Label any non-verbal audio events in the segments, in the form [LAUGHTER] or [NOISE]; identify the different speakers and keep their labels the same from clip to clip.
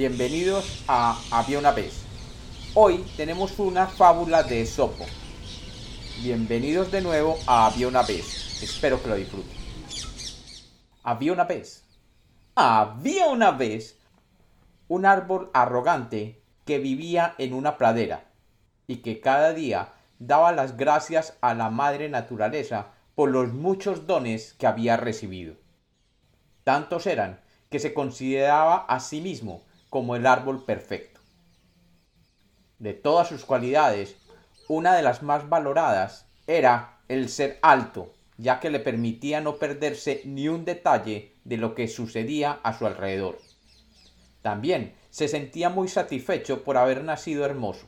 Speaker 1: Bienvenidos a Había una vez. Hoy tenemos una fábula de Esopo. Bienvenidos de nuevo a Había una vez. Espero que lo disfruten. Había una vez. Había una vez un árbol arrogante que vivía en una pradera y que cada día daba las gracias a la madre naturaleza por los muchos dones que había recibido. Tantos eran que se consideraba a sí mismo como el árbol perfecto. De todas sus cualidades, una de las más valoradas era el ser alto, ya que le permitía no perderse ni un detalle de lo que sucedía a su alrededor. También se sentía muy satisfecho por haber nacido hermoso,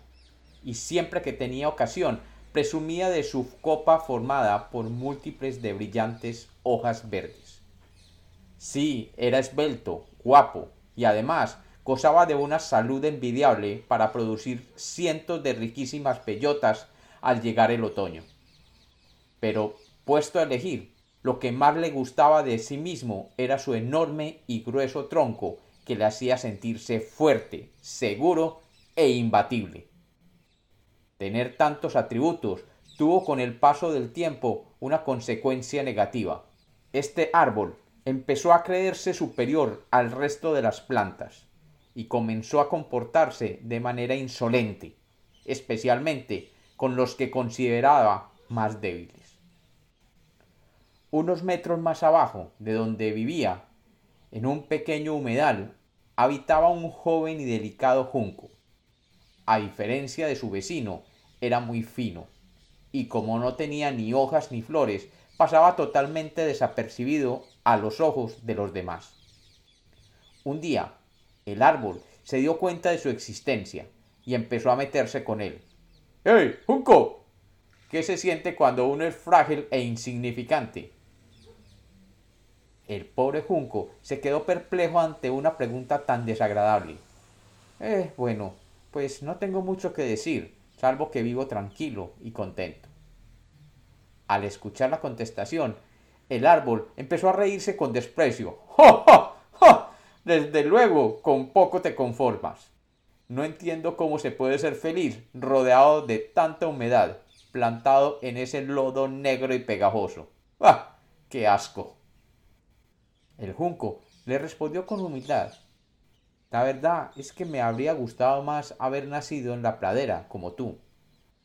Speaker 1: y siempre que tenía ocasión presumía de su copa formada por múltiples de brillantes hojas verdes. Sí, era esbelto, guapo, y además gozaba de una salud envidiable para producir cientos de riquísimas bellotas al llegar el otoño. Pero, puesto a elegir, lo que más le gustaba de sí mismo era su enorme y grueso tronco que le hacía sentirse fuerte, seguro e imbatible. Tener tantos atributos tuvo con el paso del tiempo una consecuencia negativa. Este árbol empezó a creerse superior al resto de las plantas y comenzó a comportarse de manera insolente, especialmente con los que consideraba más débiles. Unos metros más abajo de donde vivía, en un pequeño humedal, habitaba un joven y delicado junco. A diferencia de su vecino, era muy fino, y como no tenía ni hojas ni flores, pasaba totalmente desapercibido a los ojos de los demás. Un día, el árbol se dio cuenta de su existencia y empezó a meterse con él. ¡Hey, Junco! ¿Qué se siente cuando uno es frágil e insignificante? El pobre Junco se quedó perplejo ante una pregunta tan desagradable. Eh, bueno, pues no tengo mucho que decir, salvo que vivo tranquilo y contento. Al escuchar la contestación, el árbol empezó a reírse con desprecio. ¡Ja! Desde luego, con poco te conformas. No entiendo cómo se puede ser feliz rodeado de tanta humedad, plantado en ese lodo negro y pegajoso. ¡Ah! ¡Qué asco! El junco le respondió con humildad. La verdad es que me habría gustado más haber nacido en la pradera, como tú.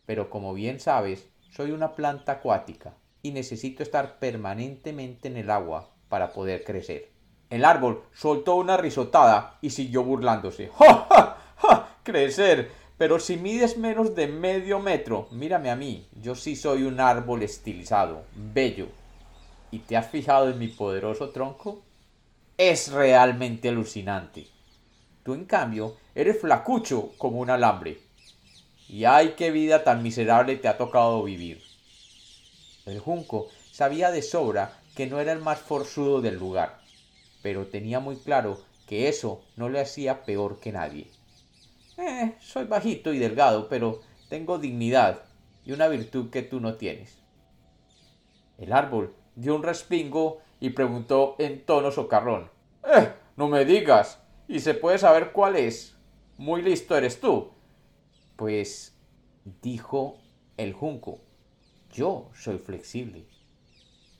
Speaker 1: Pero como bien sabes, soy una planta acuática y necesito estar permanentemente en el agua para poder crecer. El árbol soltó una risotada y siguió burlándose. [LAUGHS] ¡Ja, ja, ja! Crecer. Pero si mides menos de medio metro, mírame a mí. Yo sí soy un árbol estilizado, bello. ¿Y te has fijado en mi poderoso tronco? Es realmente alucinante. Tú, en cambio, eres flacucho como un alambre. Y ay, qué vida tan miserable te ha tocado vivir. El junco sabía de sobra que no era el más forzudo del lugar pero tenía muy claro que eso no le hacía peor que nadie. Eh, soy bajito y delgado, pero tengo dignidad y una virtud que tú no tienes. El árbol dio un respingo y preguntó en tono socarrón. Eh, no me digas. ¿Y se puede saber cuál es? Muy listo eres tú. Pues, dijo el junco, yo soy flexible.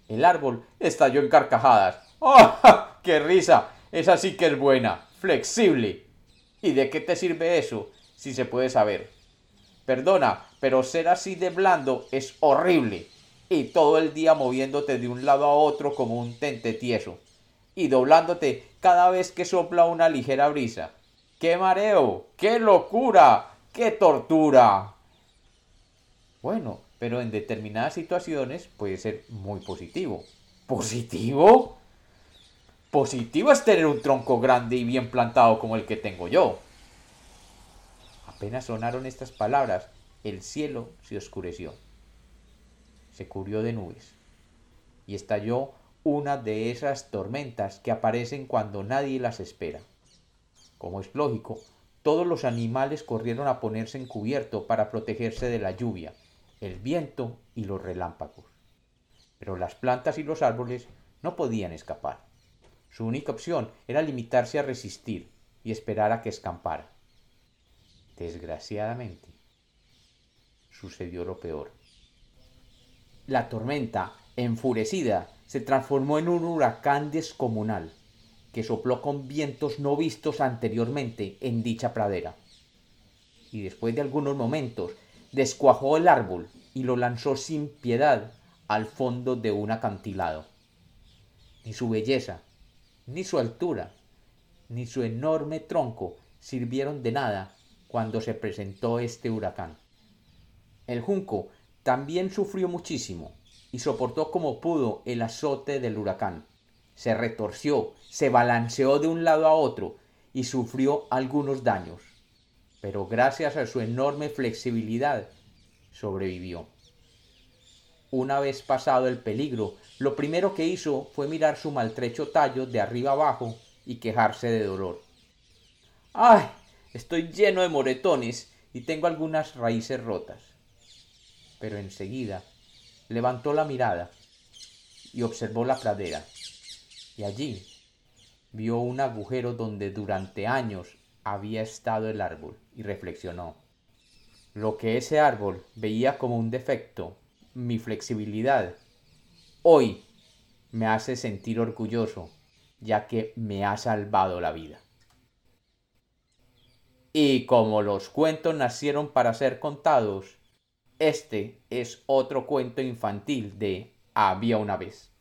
Speaker 1: El árbol estalló en carcajadas. [LAUGHS] ¡Ah! ¡Qué risa! Esa sí que es buena, flexible. ¿Y de qué te sirve eso, si se puede saber? Perdona, pero ser así de blando es horrible. Y todo el día moviéndote de un lado a otro como un tente tieso. Y doblándote cada vez que sopla una ligera brisa. ¡Qué mareo! ¡Qué locura! ¡Qué tortura! Bueno, pero en determinadas situaciones puede ser muy positivo. ¿Positivo? Positivo es tener un tronco grande y bien plantado como el que tengo yo. Apenas sonaron estas palabras, el cielo se oscureció. Se cubrió de nubes y estalló una de esas tormentas que aparecen cuando nadie las espera. Como es lógico, todos los animales corrieron a ponerse en cubierto para protegerse de la lluvia, el viento y los relámpagos. Pero las plantas y los árboles no podían escapar. Su única opción era limitarse a resistir y esperar a que escampara. Desgraciadamente, sucedió lo peor. La tormenta, enfurecida, se transformó en un huracán descomunal que sopló con vientos no vistos anteriormente en dicha pradera. Y después de algunos momentos descuajó el árbol y lo lanzó sin piedad al fondo de un acantilado. Ni su belleza, ni su altura, ni su enorme tronco sirvieron de nada cuando se presentó este huracán. El junco también sufrió muchísimo y soportó como pudo el azote del huracán. Se retorció, se balanceó de un lado a otro y sufrió algunos daños, pero gracias a su enorme flexibilidad sobrevivió. Una vez pasado el peligro, lo primero que hizo fue mirar su maltrecho tallo de arriba abajo y quejarse de dolor. ¡Ay! Estoy lleno de moretones y tengo algunas raíces rotas. Pero enseguida levantó la mirada y observó la pradera. Y allí vio un agujero donde durante años había estado el árbol y reflexionó. Lo que ese árbol veía como un defecto, mi flexibilidad, hoy me hace sentir orgulloso, ya que me ha salvado la vida. Y como los cuentos nacieron para ser contados, este es otro cuento infantil de Había una vez.